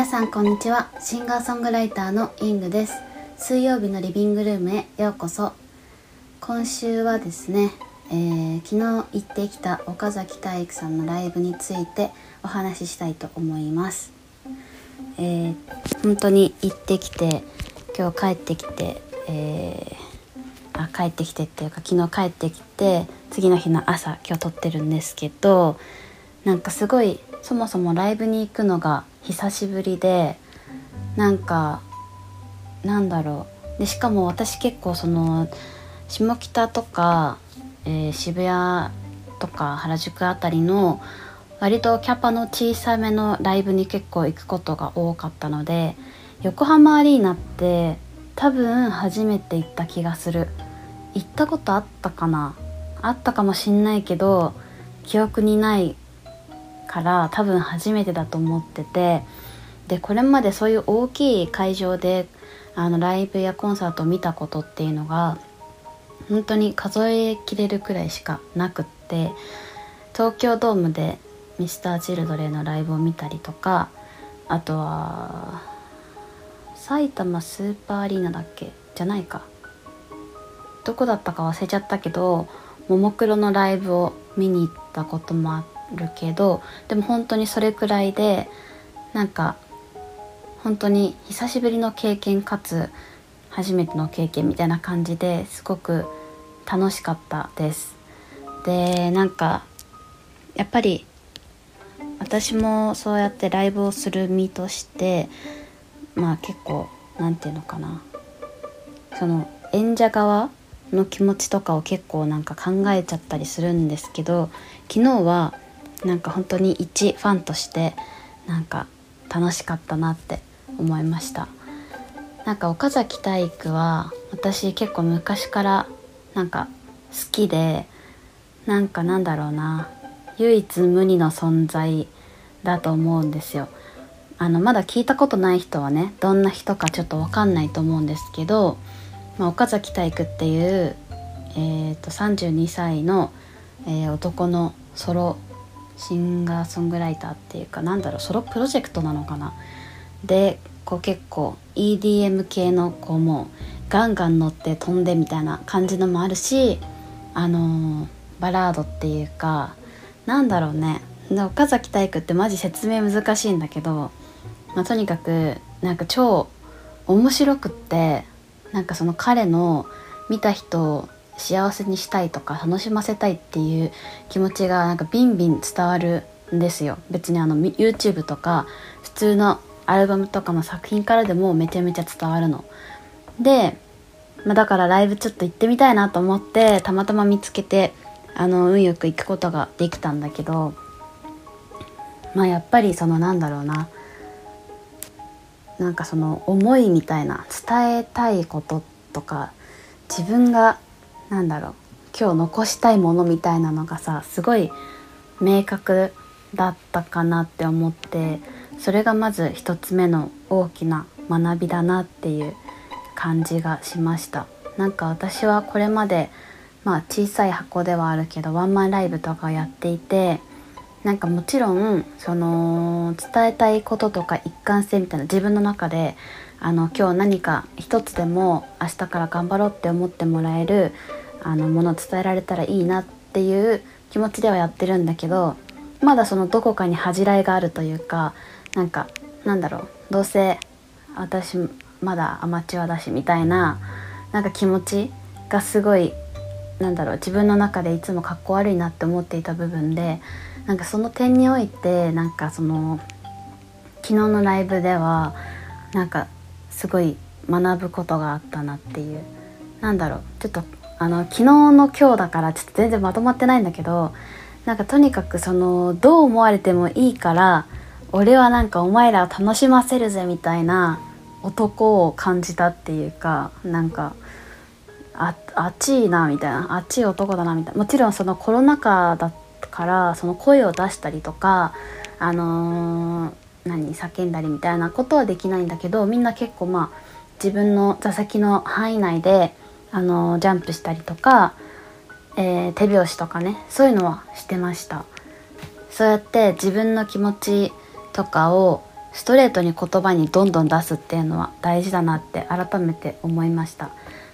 皆さんこんにちは。シンガーソングライターのイングです。水曜日のリビングルームへようこそ。今週はですね、えー、昨日行ってきた岡崎体育さんのライブについてお話ししたいと思います。えー、本当に行ってきて今日帰ってきて、えー、あ帰ってきてっていうか昨日帰ってきて次の日の朝今日撮ってるんですけどなんかすごいそもそもライブに行くのが久しぶりでなんかなんだろう。でしかも私結構その下北とか、えー、渋谷とか原宿あたりの割とキャパの小さめのライブに結構行くことが多かったので横浜アリーナって多分初めて行った気がする。行ったことあったかな。あったかもしんないけど記憶にないから多分初めてだと思っててでこれまでそういう大きい会場であのライブやコンサートを見たことっていうのが本当に数えきれるくらいしかなくって東京ドームで Mr.Children のライブを見たりとかあとは埼玉スーパーアリーナだっけ？じゃないか。どこだったか忘れちゃったけどももクロのライブを見に行ったこともあってるけどでも本当にそれくらいでなんか本当に久しぶりの経験かつ初めての経験みたいな感じですごく楽しかったです。でなんかやっぱり私もそうやってライブをする身としてまあ結構何て言うのかな。その演者側の気持ちとかを結構なんか考えちゃったりするんですけど昨日はなんか本当に一ファンとしてなんか楽しかったなって思いました。なんか岡崎体育は私結構昔からなんか好きでなんかなんだろうな唯一無二の存在だと思うんですよ。あのまだ聞いたことない人はねどんな人かちょっと分かんないと思うんですけど、まあ、岡崎体育っていう、えーと、と32歳の、えー、男のソロシンガーソングライターっていうかなんだろうソロプロジェクトなのかな。でこう結構 EDM 系のこうもうガンガン乗って飛んでみたいな感じのもあるしあのー、バラードっていうかなんだろうね。岡崎体育ってマジ説明難しいんだけど、まあ、とにかくなんか超面白くってなんかその彼の見た人幸せにしたいとか楽しませたいっていう気持ちがなんかビンビン伝わるんですよ別にあの YouTube とか普通のアルバムとかの作品からでもめちゃめちゃ伝わるの。で、まあ、だからライブちょっと行ってみたいなと思ってたまたま見つけてあの運よく行くことができたんだけどまあやっぱりそのなんだろうななんかその思いみたいな伝えたいこととか自分がなんだろう。今日残したいものみたいなのがさすごい明確だったかなって思ってそれがまず一つ目の大きな学びだなっていう感じがしました。なんか私はこれまでまあ小さい箱ではあるけどワンマンライブとかやっていてなんかもちろんその伝えたいこととか一貫性みたいな自分の中であの今日何か一つでも明日から頑張ろうって思ってもらえるあのものを伝えられたらいいなっていう気持ちではやってるんだけどまだそのどこかに恥じらいがあるというかなんかなんだろうどうせ私まだアマチュアだしみたいななんか気持ちがすごいなんだろう自分の中でいつもかっこ悪いなって思っていた部分でなんかその点においてなんかその昨日のライブではなんかすごい学ぶことがあったなっていうなんだろうちょっとあの昨日の今日だからちょっと全然まとまってないんだけどなんかとにかくそのどう思われてもいいから俺はなんかお前らを楽しませるぜみたいな男を感じたっていうかなんかあっちいなみたいなあっちい男だなみたいな。もちろんそのコロナ禍だからその声を出したりとかあのー、何叫んだりみたいなことはできないんだけどみんな結構まあ自分の座席の範囲内であのジャンプしたりとか、えー、手拍子とかねそういうのはしてました。そうやって自分の気持ちとかをストレートに言葉にどんどん出すっていうのは大事だなって改めて思いました。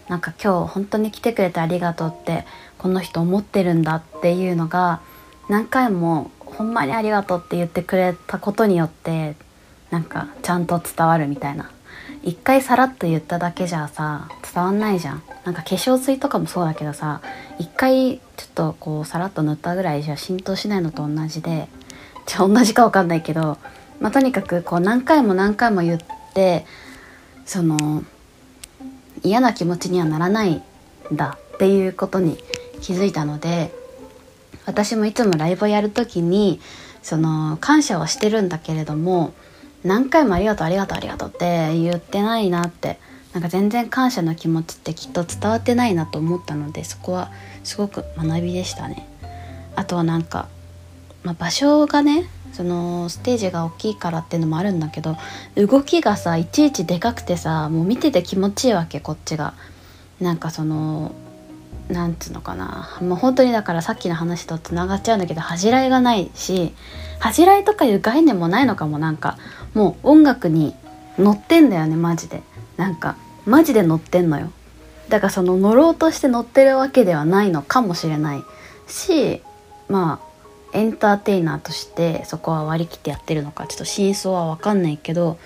なんか今日本当に来てくれてありがとうってこの人思ってるんだっていうのが何回もほんまにありがとうって言ってくれたことによってなんかちゃんと伝わるみたいな。一回さらっと言っただけじゃさ伝わんないじゃん。なんか化粧水とかもそうだけどさ一回ちょっとこうさらっと塗ったぐらいじゃ浸透しないのと同じでじゃあ同じか分かんないけど、まあ、とにかくこう何回も何回も言ってその嫌な気持ちにはならないんだっていうことに気づいたので私もいつもライブをやる時にその感謝はしてるんだけれども何回もありがとうありがとうありがとうって言ってないなってなんか全然感謝の気持ちってきっと伝わってないなと思ったのでそこはすごく学びでしたね。あとはなんか、まあ、場所がねそのステージが大きいからっていうのもあるんだけど動きがさいちいちでかくてさもう見てて気持ちいいわけこっちが。なんかそのなんつうのかなもう本当にだからさっきの話とつながっちゃうんだけど恥じらいがないし恥じらいとかいう概念もないのかもなんかもう音楽に乗ってんだよねマジでなんかマジで乗ってんのよ。だからその乗ろうとして乗ってるわけではないのかもしれないしまあエンターテイナーとしてそこは割り切ってやってるのかちょっと真相は分かんないけど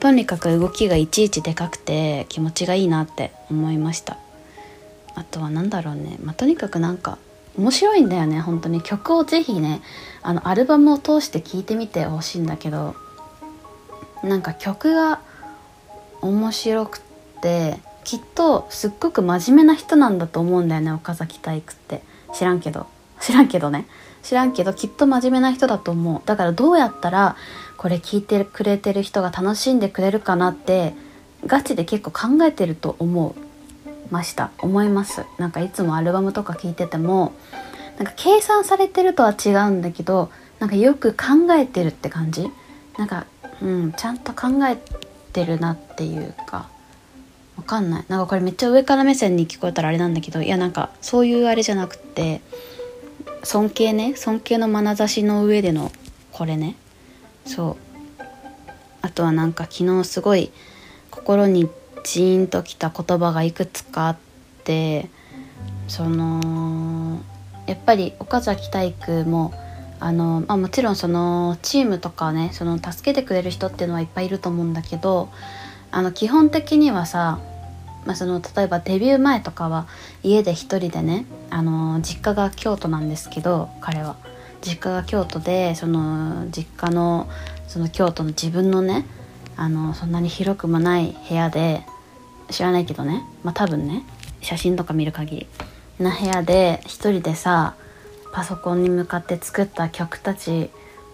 とにかく動きがいちいちでかくて気持ちがいいなって思いました。あとは何だろうね、まあ、とにかくなんか面白いんだよね。本当に。曲をぜひねあのアルバムを通して聴いてみてほしいんだけどなんか曲が面白くてきっとすっごく真面目な人なんだと思うんだよね岡崎体育って。知らんけど。知らんけどね。知らんけどきっと真面目な人だと思う。だからどうやったらこれ聞いてくれてる人が楽しんでくれるかなってガチで結構考えてると思う。ました。思います。なんかいつもアルバムとか聴いててもなんか計算されてるとは違うんだけどなんかよく考えてるって感じ？なんかうんちゃんと考えてるなっていうか。わかんない。なんかこれめっちゃ上から目線に聞こえたらあれなんだけどいやなんかそういうあれじゃなくって尊敬ね。尊敬の眼差しの上でのこれね。そう。あとはなんか昨日すごい心にジーンときた言葉がいくつかあってそのやっぱり岡崎体育もあの、まあ、もちろんそのチームとかねその助けてくれる人っていうのはいっぱいいると思うんだけどあの基本的にはさ、まあ、その例えばデビュー前とかは家で一人でねあの実家が京都なんですけど彼は。実家が京都でその実家のその京都の自分のねあのそんなに広くもない部屋で知らないけどねまあ多分ね写真とか見る限りな部屋で一人でさパソコンに向かって作った曲たち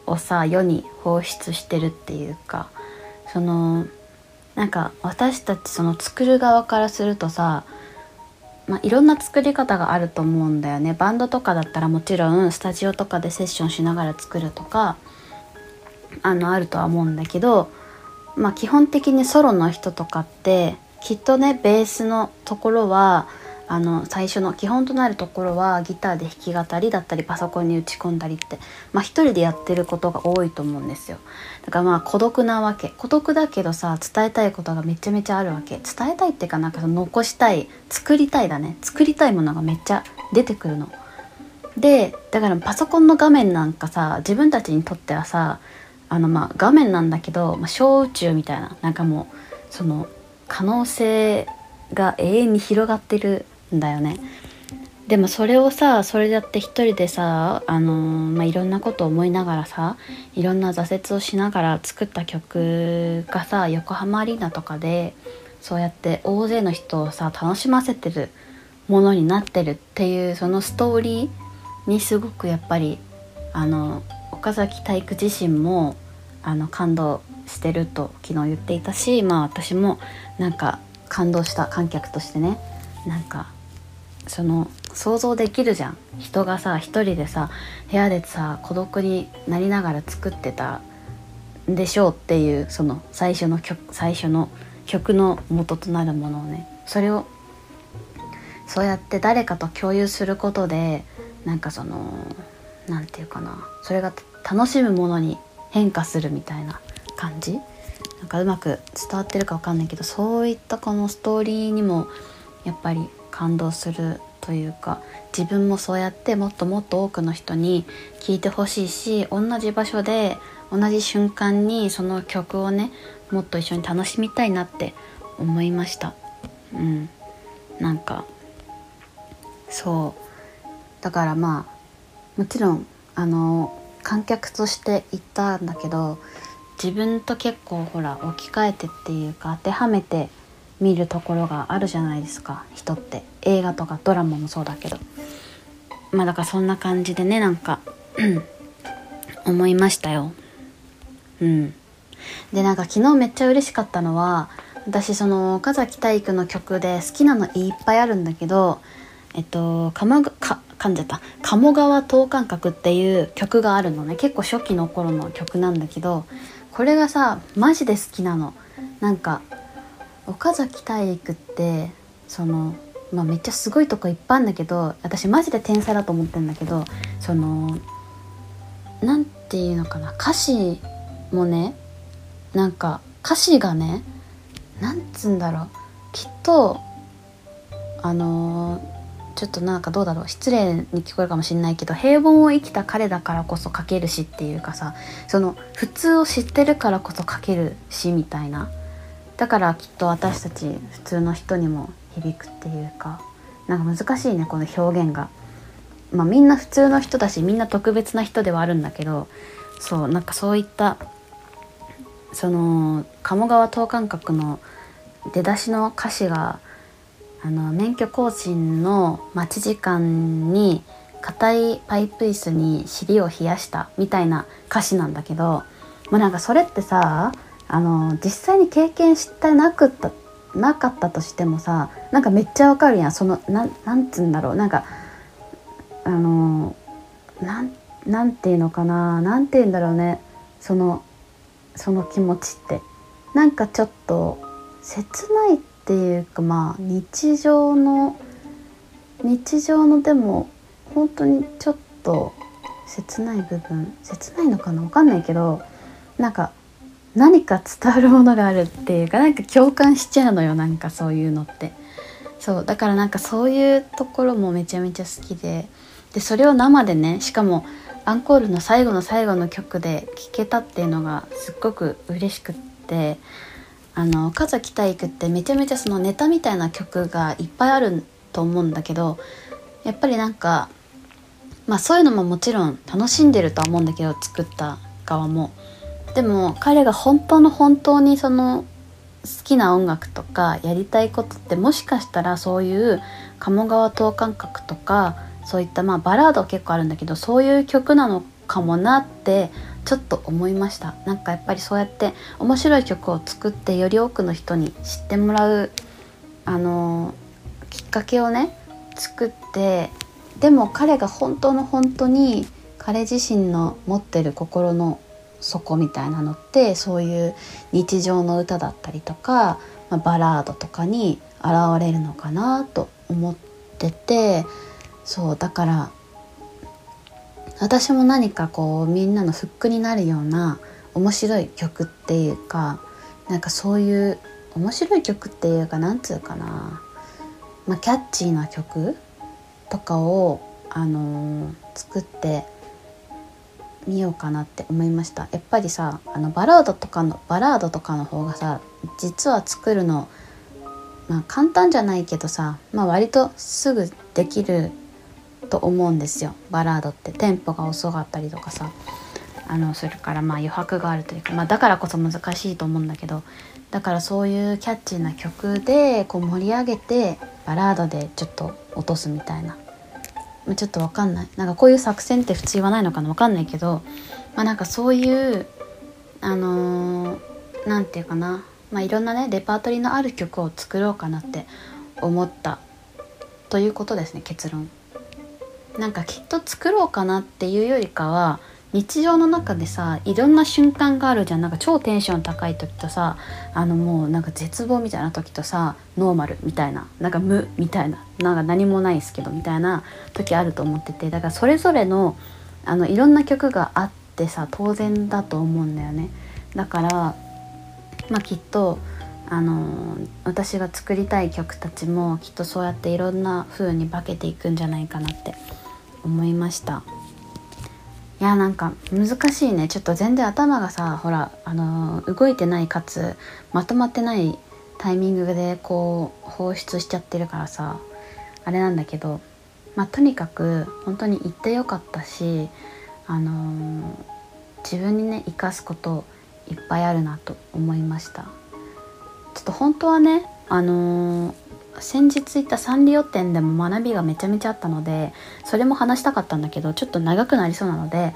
をさ世に放出してるっていうかそのなんか私たちその作る側からするとさまあ、いろんな作り方があると思うんだよね。バンドとかだったらもちろんスタジオとかでセッションしながら作るとかあのあるとは思うんだけど、まあ、基本的にソロの人とかってきっとねベースのところはあの最初の基本となるところはギターで弾き語りだったりパソコンに打ち込んだりってまあ一人でやってることが多いと思うんですよ。だからまあ孤独なわけ。孤独だけどさ伝えたいことがめちゃめちゃあるわけ。伝えたいっていうかなんか残したい作りたいだね。作りたいものがめっちゃ出てくるの。でだからパソコンの画面なんかさ自分たちにとってはさあのまあ画面なんだけど、まあ、小宇宙みたいななんかもうその可能性が永遠に広がってるだよね。でもそれをさそれだって一人でさあのー、まあ、いろんなことを思いながらさいろんな挫折をしながら作った曲がさ横浜アリーナとかでそうやって大勢の人をさ楽しませてるものになってるっていうそのストーリーにすごくやっぱりあの岡崎体育自身もあの感動してると昨日言っていたしまあ私もなんか感動した観客としてね。なんかその想像できるじゃん。人がさ一人でさ部屋でさ孤独になりながら作ってたんでしょうっていうその最初の曲最初の曲の元となるものをね。それをそうやって誰かと共有することでなんかその何て言うかな。それが楽しむものに変化するみたいな感じ。なんかうまく伝わってるか分かんないけどそういったこのストーリーにもやっぱり感動するというか自分もそうやってもっともっと多くの人に聴いてほしいし同じ場所で同じ瞬間にその曲をねもっと一緒に楽しみたいなって思いました。うん。なんかそう。だからまあもちろんあの観客として行ったんだけど自分と結構ほら置き換えてっていうか当てはめて見るところがあるじゃないですか。人って。映画とかドラマもそうだけど。まあだからそんな感じでねなんか思いましたよ。うん。でなんか昨日めっちゃ嬉しかったのは私その岡崎体育の曲で好きなのいっぱいあるんだけどえっと鴨か噛んじゃった「鴨川等間隔」っていう曲があるのね。結構初期の頃の曲なんだけどこれがさマジで好きなの。なんか岡崎体育ってそのまあめっちゃすごいとこいっぱいあるんだけど私マジで天才だと思ってるんだけどその何て言うのかな歌詞もねなんか歌詞がねなんつうんだろうきっとあの、ちょっとなんかどうだろう失礼に聞こえるかもしんないけど平凡を生きた彼だからこそ書けるしっていうかさその普通を知ってるからこそ書けるしみたいなだからきっと私たち普通の人にも響くっていうかなんか難しいねこの表現が。まあ、みんな普通の人だしみんな特別な人ではあるんだけどそうなんかそういったその鴨川等間隔の出だしの歌詞があの免許更新の待ち時間に硬いパイプ椅子に尻を冷やしたみたいな歌詞なんだけどもうなんかそれってさあの実際に経験してなくったなかったとしてもさなんかめっちゃわかるやん。そのななんつうんだろう。なんかあのなんなんていうのかな。なんて言うんだろうね。そのその気持ちって。なんかちょっと切ないっていうかまあ日常の日常のでも本当にちょっと切ない部分切ないのかな。分かんないけどなんか何か伝わるものがあるっていうかなんか共感しちゃうのよなんかそういうのってそうだからなんかそういうところもめちゃめちゃ好きででそれを生でねしかもアンコールの最後の最後の曲で聴けたっていうのがすっごく嬉しくってあの岡崎体育ってめちゃめちゃそのネタみたいな曲がいっぱいあると思うんだけどやっぱりなんかまあそういうのももちろん楽しんでるとは思うんだけど作った側も。でも彼が本当の本当にその好きな音楽とかやりたいことってもしかしたらそういう鴨川等間隔とかそういったまあバラード結構あるんだけどそういう曲なのかもなってちょっと思いました。なんかやっぱりそうやって面白い曲を作ってより多くの人に知ってもらうあのきっかけをね作ってでも彼が本当の本当に彼自身の持ってる心の底みたいなのってそういう日常の歌だったりとか、まあ、バラードとかに現れるのかなと思っててそうだから私も何かこうみんなのフックになるような面白い曲っていうかなんかそういう面白い曲っていうかなんつうかな、まあ、キャッチーな曲とかを、あのー、作ってみようかなって思いました。やっぱりさあのバラードとかのバラードとかの方がさ実は作るのまあ簡単じゃないけどさ、まあ、割とすぐできると思うんですよ。バラードって。テンポが遅かったりとかさ。あのそれからまあ余白があるというか、まあ、だからこそ難しいと思うんだけどだからそういうキャッチーな曲でこう盛り上げてバラードでちょっと落とすみたいな。ちょっと分かんない。なんかこういう作戦って普通言わないのかな。分かんないけどまあなんかそういうあの何、ー、て言うかな。まあいろんなねレパートリーのある曲を作ろうかなって思った。ということですね結論。なんかきっと作ろうかなっていうよりかは日常の中でさいろんな瞬間があるじゃんなんか超テンション高い時とさあのもうなんか絶望みたいな時とさノーマルみたいななんか無みたいななんか何もないですけどみたいな時あると思っててだからそれぞれのあのいろんな曲があってさ当然だと思うんだよね。だからまあきっとあの私が作りたい曲たちもきっとそうやっていろんな風に化けていくんじゃないかなって思いましたいやなんか難しいね。ちょっと全然頭がさほらあの動いてないかつまとまってないタイミングでこう放出しちゃってるからさあれなんだけどまあとにかく本当に行ってよかったしあのー、自分にね生かすこといっぱいあるなと思いました。ちょっと本当はねあのー、先日行ったサンリオ店でも学びがめちゃめちゃあったのでそれも話したかったんだけどちょっと長くなりそうなので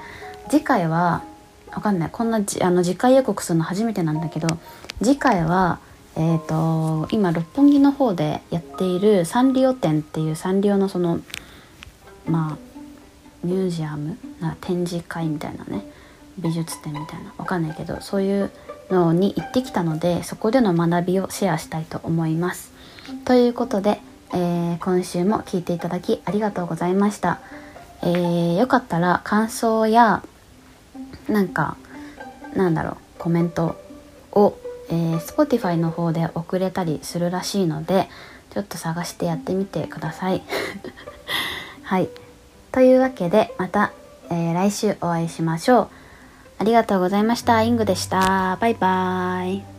次回はわかんないこんなあの次回予告するの初めてなんだけど次回はえーと、今六本木の方でやっているサンリオ展っていうサンリオのそのまあミュージアムな展示会みたいなね美術展みたいなわかんないけどそういうのに行ってきたのでそこでの学びをシェアしたいと思います。ということで、えー、今週も聴いていただきありがとうございました。えー、よかったら感想やなんかなんだろうコメントを、えー、Spotify の方で送れたりするらしいのでちょっと探してやってみてください。はい。というわけでまた、えー、来週お会いしましょう。ありがとうございました。イングでした。バイバーイ。